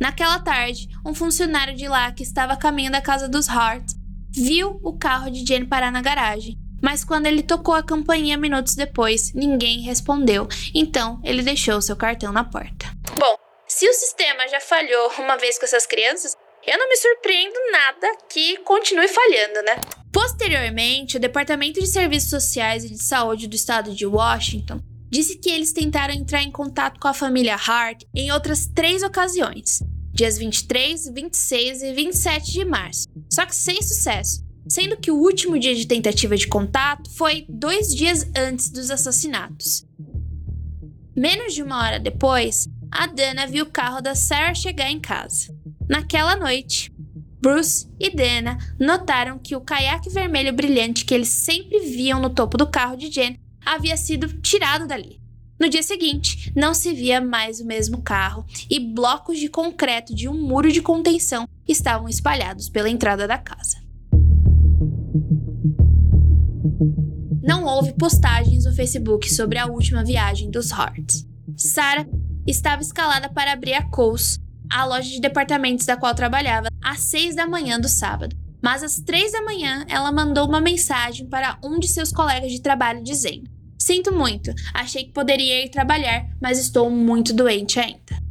Naquela tarde, um funcionário de lá que estava a da casa dos Hart viu o carro de Jane parar na garagem. Mas quando ele tocou a campainha minutos depois, ninguém respondeu. Então, ele deixou seu cartão na porta. Bom, se o sistema já falhou uma vez com essas crianças, eu não me surpreendo nada que continue falhando, né? Posteriormente, o Departamento de Serviços Sociais e de Saúde do estado de Washington disse que eles tentaram entrar em contato com a família Hart em outras três ocasiões, dias 23, 26 e 27 de março, só que sem sucesso, sendo que o último dia de tentativa de contato foi dois dias antes dos assassinatos. Menos de uma hora depois, a Dana viu o carro da Sarah chegar em casa. Naquela noite, Bruce e Dana notaram que o caiaque vermelho brilhante que eles sempre viam no topo do carro de Jen havia sido tirado dali. No dia seguinte, não se via mais o mesmo carro e blocos de concreto de um muro de contenção estavam espalhados pela entrada da casa. Não houve postagens no Facebook sobre a última viagem dos Harts. Sarah estava escalada para abrir a Coles, a loja de departamentos da qual trabalhava, às seis da manhã do sábado. Mas às três da manhã, ela mandou uma mensagem para um de seus colegas de trabalho dizendo: Sinto muito, achei que poderia ir trabalhar, mas estou muito doente ainda.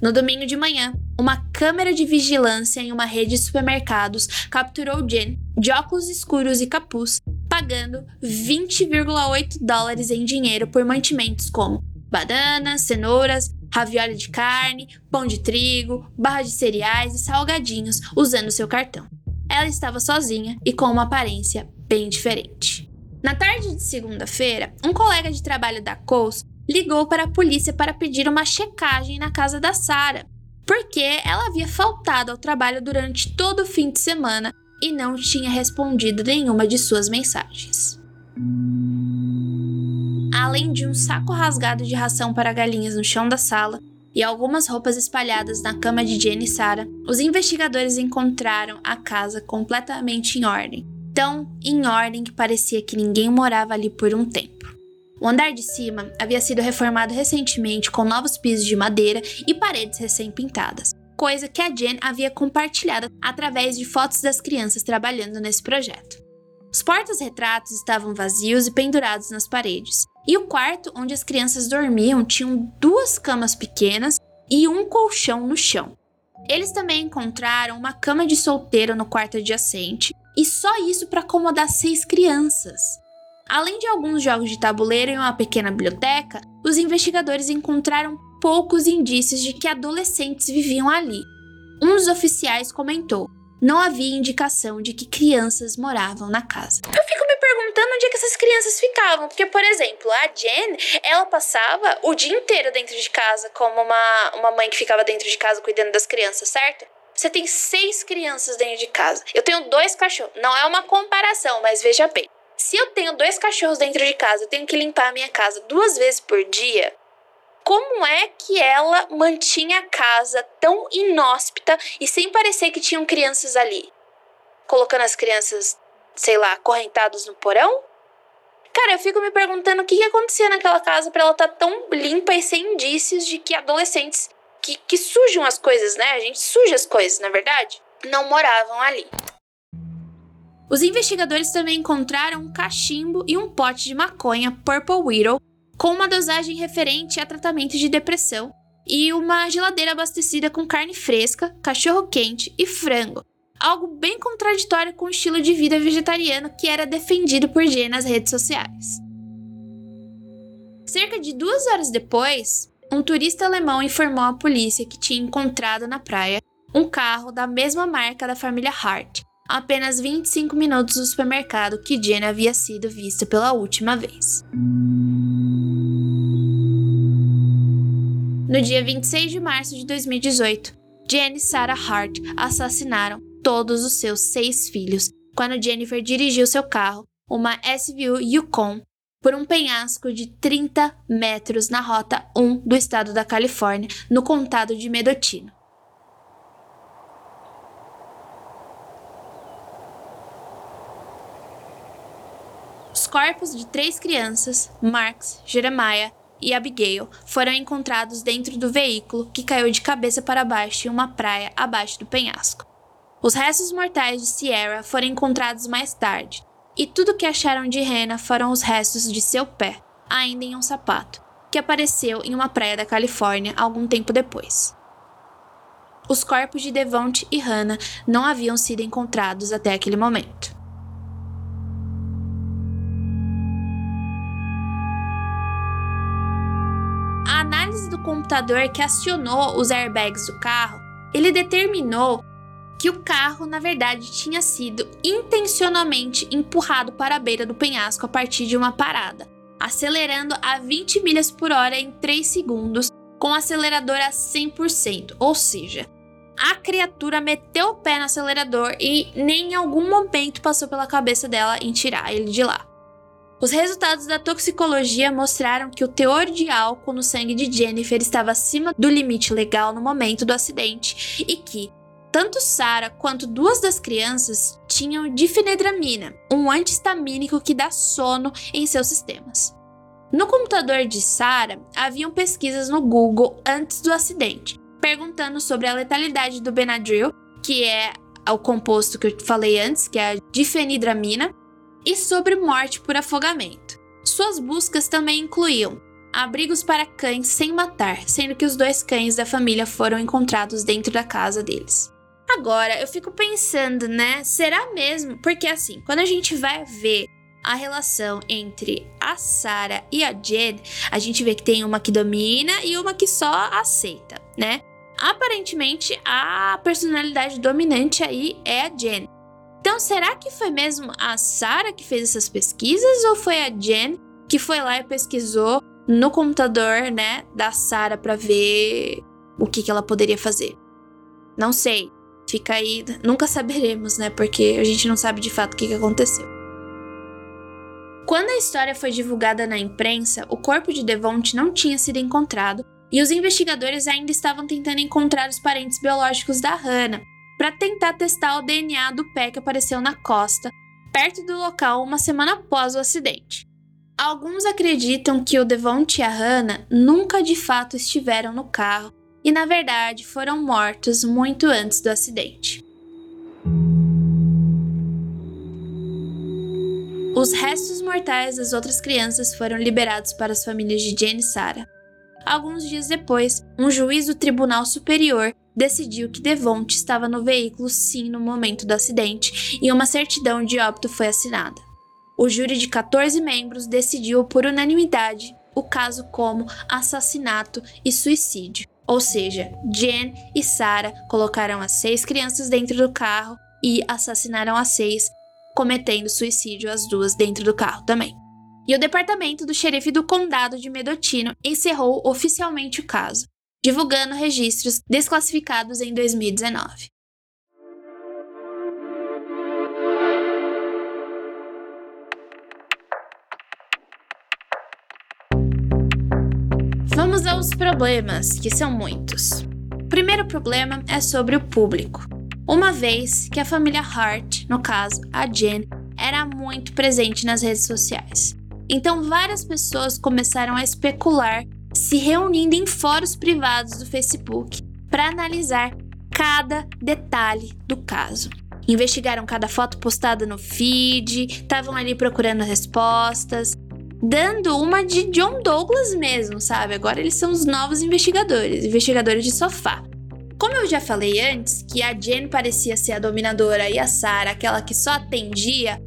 No domingo de manhã, uma câmera de vigilância em uma rede de supermercados capturou Jen, de óculos escuros e capuz, pagando 20,8 dólares em dinheiro por mantimentos como bananas, cenouras, ravioli de carne, pão de trigo, barra de cereais e salgadinhos usando seu cartão. Ela estava sozinha e com uma aparência bem diferente. Na tarde de segunda-feira, um colega de trabalho da Coles ligou para a polícia para pedir uma checagem na casa da Sarah, porque ela havia faltado ao trabalho durante todo o fim de semana e não tinha respondido nenhuma de suas mensagens. Além de um saco rasgado de ração para galinhas no chão da sala e algumas roupas espalhadas na cama de Jenny e Sarah, os investigadores encontraram a casa completamente em ordem. Tão em ordem que parecia que ninguém morava ali por um tempo. O andar de cima havia sido reformado recentemente com novos pisos de madeira e paredes recém-pintadas, coisa que a Jen havia compartilhado através de fotos das crianças trabalhando nesse projeto. Os portas-retratos estavam vazios e pendurados nas paredes, e o quarto onde as crianças dormiam tinha duas camas pequenas e um colchão no chão. Eles também encontraram uma cama de solteiro no quarto adjacente, e só isso para acomodar seis crianças. Além de alguns jogos de tabuleiro e uma pequena biblioteca, os investigadores encontraram poucos indícios de que adolescentes viviam ali. Um dos oficiais comentou: não havia indicação de que crianças moravam na casa. Eu fico me perguntando onde é que essas crianças ficavam, porque, por exemplo, a Jen, ela passava o dia inteiro dentro de casa, como uma, uma mãe que ficava dentro de casa cuidando das crianças, certo? Você tem seis crianças dentro de casa. Eu tenho dois cachorros. Não é uma comparação, mas veja bem. Se eu tenho dois cachorros dentro de casa, eu tenho que limpar a minha casa duas vezes por dia. Como é que ela mantinha a casa tão inóspita e sem parecer que tinham crianças ali? Colocando as crianças, sei lá, acorrentadas no porão? Cara, eu fico me perguntando o que, que acontecia naquela casa para ela estar tá tão limpa e sem indícios de que adolescentes que, que sujam as coisas, né? A gente suja as coisas, na é verdade, não moravam ali. Os investigadores também encontraram um cachimbo e um pote de maconha Purple Widow com uma dosagem referente a tratamento de depressão e uma geladeira abastecida com carne fresca, cachorro quente e frango. Algo bem contraditório com o estilo de vida vegetariano que era defendido por Jay nas redes sociais. Cerca de duas horas depois, um turista alemão informou à polícia que tinha encontrado na praia um carro da mesma marca da família Hart, a apenas 25 minutos do supermercado que Jenny havia sido vista pela última vez. No dia 26 de março de 2018, Jenny e Sarah Hart assassinaram todos os seus seis filhos quando Jennifer dirigiu seu carro, uma SUV Yukon, por um penhasco de 30 metros na Rota 1 do estado da Califórnia, no condado de Medotino. Os corpos de três crianças, Marx, Jeremiah e Abigail, foram encontrados dentro do veículo que caiu de cabeça para baixo em uma praia abaixo do penhasco. Os restos mortais de Sierra foram encontrados mais tarde, e tudo que acharam de Hannah foram os restos de seu pé, ainda em um sapato, que apareceu em uma praia da Califórnia algum tempo depois. Os corpos de Devonte e Hannah não haviam sido encontrados até aquele momento. Computador que acionou os airbags do carro, ele determinou que o carro, na verdade, tinha sido intencionalmente empurrado para a beira do penhasco a partir de uma parada, acelerando a 20 milhas por hora em 3 segundos, com o acelerador a 100%, ou seja, a criatura meteu o pé no acelerador e nem em algum momento passou pela cabeça dela em tirar ele de lá. Os resultados da toxicologia mostraram que o teor de álcool no sangue de Jennifer estava acima do limite legal no momento do acidente e que, tanto Sara quanto duas das crianças tinham difenedramina, um antihistamínico que dá sono em seus sistemas. No computador de Sara, haviam pesquisas no Google antes do acidente, perguntando sobre a letalidade do Benadryl, que é o composto que eu falei antes, que é a difenidramina, e sobre morte por afogamento. Suas buscas também incluíam abrigos para cães sem matar, sendo que os dois cães da família foram encontrados dentro da casa deles. Agora, eu fico pensando, né? Será mesmo? Porque assim, quando a gente vai ver a relação entre a Sarah e a Jen, a gente vê que tem uma que domina e uma que só aceita, né? Aparentemente, a personalidade dominante aí é a Jen. Então, será que foi mesmo a Sarah que fez essas pesquisas ou foi a Jen que foi lá e pesquisou no computador, né, da Sarah para ver o que, que ela poderia fazer? Não sei. Fica aí, nunca saberemos, né? Porque a gente não sabe de fato o que, aconteceu. Quando a história foi divulgada na imprensa, o corpo de Devonte não tinha sido encontrado e os investigadores ainda estavam tentando encontrar os parentes biológicos da Hannah para tentar testar o DNA do pé que apareceu na costa, perto do local uma semana após o acidente. Alguns acreditam que o Devonte e a Hannah nunca de fato estiveram no carro e, na verdade, foram mortos muito antes do acidente. Os restos mortais das outras crianças foram liberados para as famílias de Jane e Sarah. Alguns dias depois, um juiz do Tribunal Superior decidiu que Devonte estava no veículo sim no momento do acidente e uma certidão de óbito foi assinada. O júri de 14 membros decidiu por unanimidade o caso como assassinato e suicídio. Ou seja, Jen e Sarah colocaram as seis crianças dentro do carro e assassinaram as seis, cometendo suicídio as duas dentro do carro também. E o departamento do xerife do condado de Medotino encerrou oficialmente o caso, divulgando registros desclassificados em 2019. Vamos aos problemas, que são muitos. O primeiro problema é sobre o público. Uma vez que a família Hart, no caso a Jen, era muito presente nas redes sociais. Então várias pessoas começaram a especular, se reunindo em fóruns privados do Facebook para analisar cada detalhe do caso. Investigaram cada foto postada no feed, estavam ali procurando respostas, dando uma de John Douglas mesmo, sabe? Agora eles são os novos investigadores, investigadores de sofá. Como eu já falei antes, que a Jen parecia ser a dominadora e a Sarah aquela que só atendia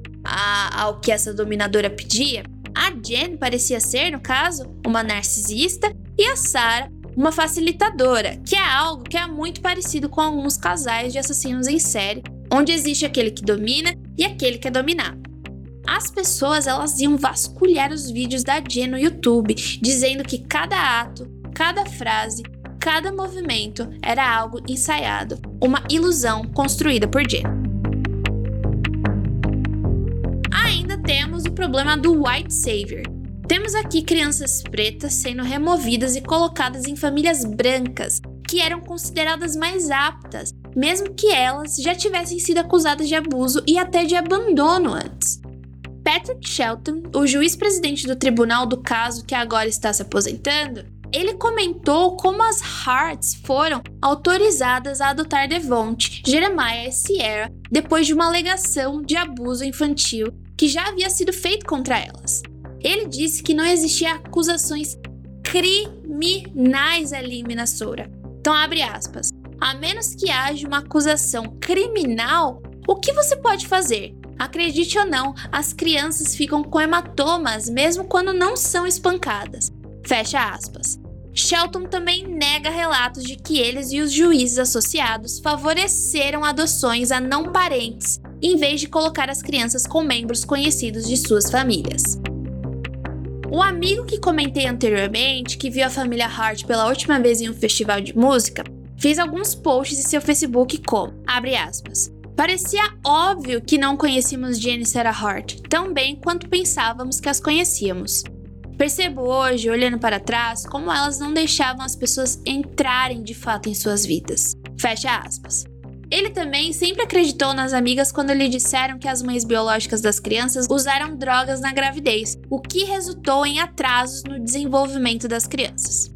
ao que essa dominadora pedia, a Jen parecia ser, no caso, uma narcisista e a Sarah uma facilitadora, que é algo que é muito parecido com alguns casais de assassinos em série, onde existe aquele que domina e aquele que é dominado as pessoas elas iam vasculhar os vídeos da Jen no YouTube, dizendo que cada ato, cada frase, cada movimento era algo ensaiado, uma ilusão construída por Jen. Problema do White Savior. Temos aqui crianças pretas sendo removidas e colocadas em famílias brancas, que eram consideradas mais aptas, mesmo que elas já tivessem sido acusadas de abuso e até de abandono antes. Patrick Shelton, o juiz-presidente do tribunal do caso que agora está se aposentando, ele comentou como as Hearts foram autorizadas a adotar Devonte, Jeremiah e Sierra depois de uma alegação de abuso infantil que já havia sido feito contra elas. Ele disse que não existia acusações criminais ali em Minnesota. Então, abre aspas. A menos que haja uma acusação criminal, o que você pode fazer? Acredite ou não, as crianças ficam com hematomas mesmo quando não são espancadas. Fecha aspas. Shelton também nega relatos de que eles e os juízes associados favoreceram adoções a não parentes, em vez de colocar as crianças com membros conhecidos de suas famílias. O amigo que comentei anteriormente, que viu a família Hart pela última vez em um festival de música, fez alguns posts em seu Facebook como, abre aspas, Parecia óbvio que não conhecíamos Jane e Sarah Hart tão bem quanto pensávamos que as conhecíamos. Percebo hoje, olhando para trás, como elas não deixavam as pessoas entrarem de fato em suas vidas. Fecha aspas. Ele também sempre acreditou nas amigas quando lhe disseram que as mães biológicas das crianças usaram drogas na gravidez, o que resultou em atrasos no desenvolvimento das crianças.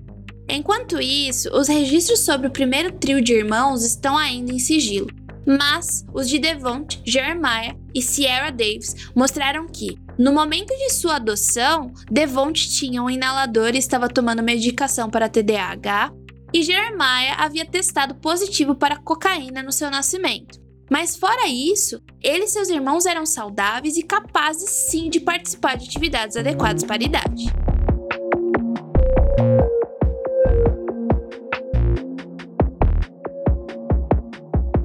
Enquanto isso, os registros sobre o primeiro trio de irmãos estão ainda em sigilo, Mas os de Devont, Jeremiah e Sierra Davis mostraram que, no momento de sua adoção, Devont tinha um inalador e estava tomando medicação para TDAH, e Jeremiah havia testado positivo para cocaína no seu nascimento. Mas fora isso, ele e seus irmãos eram saudáveis e capazes sim de participar de atividades adequadas para a idade.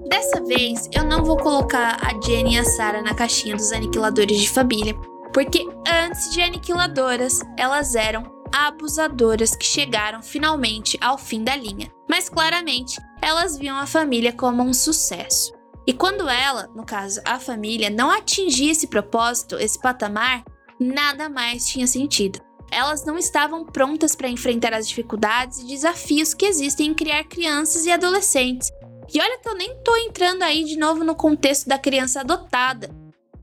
Dessa vez, eu não vou colocar a Jenny e a Sarah na caixinha dos aniquiladores de família, porque antes de aniquiladoras, elas eram abusadoras que chegaram finalmente ao fim da linha. Mas claramente, elas viam a família como um sucesso. E quando ela, no caso a família, não atingia esse propósito, esse patamar, nada mais tinha sentido. Elas não estavam prontas para enfrentar as dificuldades e desafios que existem em criar crianças e adolescentes. E olha que eu nem tô entrando aí de novo no contexto da criança adotada.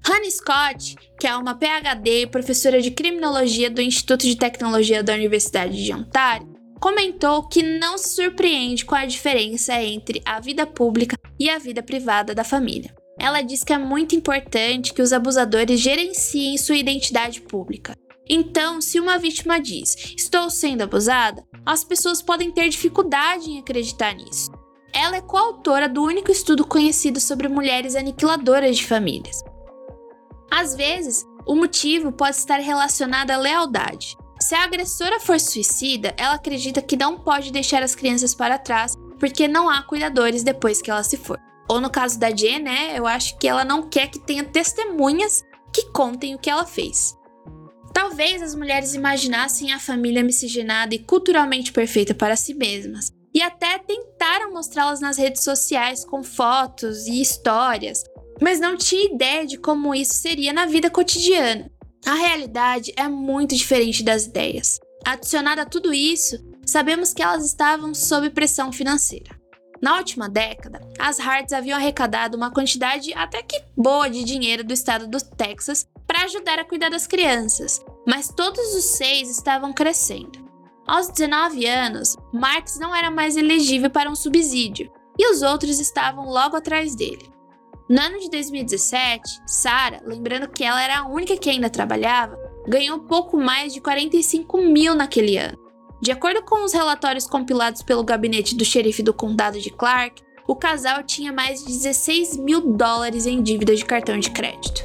Honey Scott, que é uma PhD e professora de criminologia do Instituto de Tecnologia da Universidade de Ontário, comentou que não se surpreende com a diferença entre a vida pública e a vida privada da família. Ela diz que é muito importante que os abusadores gerenciem sua identidade pública. Então, se uma vítima diz estou sendo abusada, as pessoas podem ter dificuldade em acreditar nisso. Ela é coautora do único estudo conhecido sobre mulheres aniquiladoras de famílias. Às vezes, o motivo pode estar relacionado à lealdade. Se a agressora for suicida, ela acredita que não pode deixar as crianças para trás porque não há cuidadores depois que ela se for. Ou no caso da Jen, né, eu acho que ela não quer que tenha testemunhas que contem o que ela fez. Talvez as mulheres imaginassem a família miscigenada e culturalmente perfeita para si mesmas, e até tentaram mostrá-las nas redes sociais com fotos e histórias, mas não tinha ideia de como isso seria na vida cotidiana. A realidade é muito diferente das ideias. Adicionada a tudo isso, sabemos que elas estavam sob pressão financeira. Na última década, as Hearts haviam arrecadado uma quantidade até que boa de dinheiro do estado do Texas para ajudar a cuidar das crianças, mas todos os seis estavam crescendo. Aos 19 anos, Marx não era mais elegível para um subsídio e os outros estavam logo atrás dele. No ano de 2017, Sarah, lembrando que ela era a única que ainda trabalhava, ganhou pouco mais de 45 mil naquele ano. De acordo com os relatórios compilados pelo gabinete do xerife do condado de Clark, o casal tinha mais de 16 mil dólares em dívidas de cartão de crédito.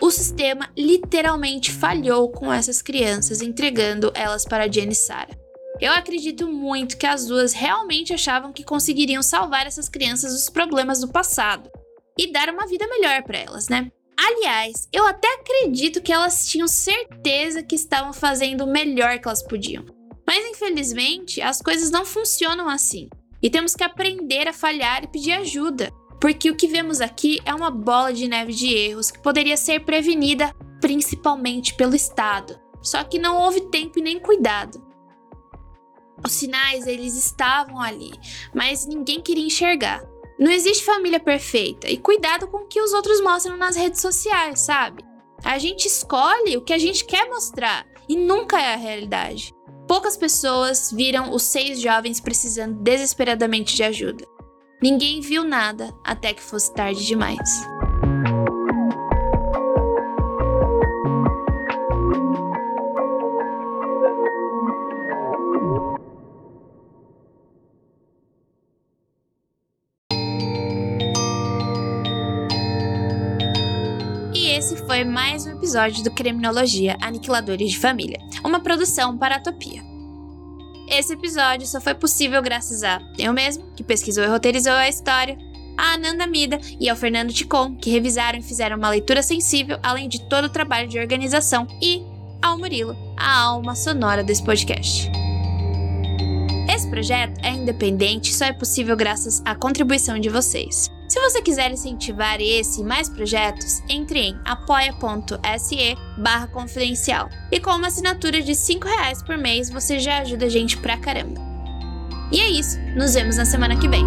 O sistema literalmente falhou com essas crianças, entregando elas para Jenny e Sarah. Eu acredito muito que as duas realmente achavam que conseguiriam salvar essas crianças dos problemas do passado e dar uma vida melhor para elas, né? Aliás, eu até acredito que elas tinham certeza que estavam fazendo o melhor que elas podiam. Mas infelizmente, as coisas não funcionam assim. E temos que aprender a falhar e pedir ajuda, porque o que vemos aqui é uma bola de neve de erros que poderia ser prevenida principalmente pelo Estado. Só que não houve tempo e nem cuidado. Os sinais, eles estavam ali, mas ninguém queria enxergar. Não existe família perfeita e cuidado com o que os outros mostram nas redes sociais, sabe? A gente escolhe o que a gente quer mostrar e nunca é a realidade. Poucas pessoas viram os seis jovens precisando desesperadamente de ajuda. Ninguém viu nada até que fosse tarde demais. Foi mais um episódio do Criminologia Aniquiladores de Família, uma produção para a Topia. Esse episódio só foi possível graças a eu mesmo, que pesquisou e roteirizou a história, a Ananda Mida e ao Fernando Ticon, que revisaram e fizeram uma leitura sensível, além de todo o trabalho de organização, e ao Murilo, a alma sonora desse podcast. Esse projeto é independente e só é possível graças à contribuição de vocês. Se você quiser incentivar esse e mais projetos, entre em apoia.se barra confidencial. E com uma assinatura de 5 reais por mês, você já ajuda a gente pra caramba. E é isso, nos vemos na semana que vem.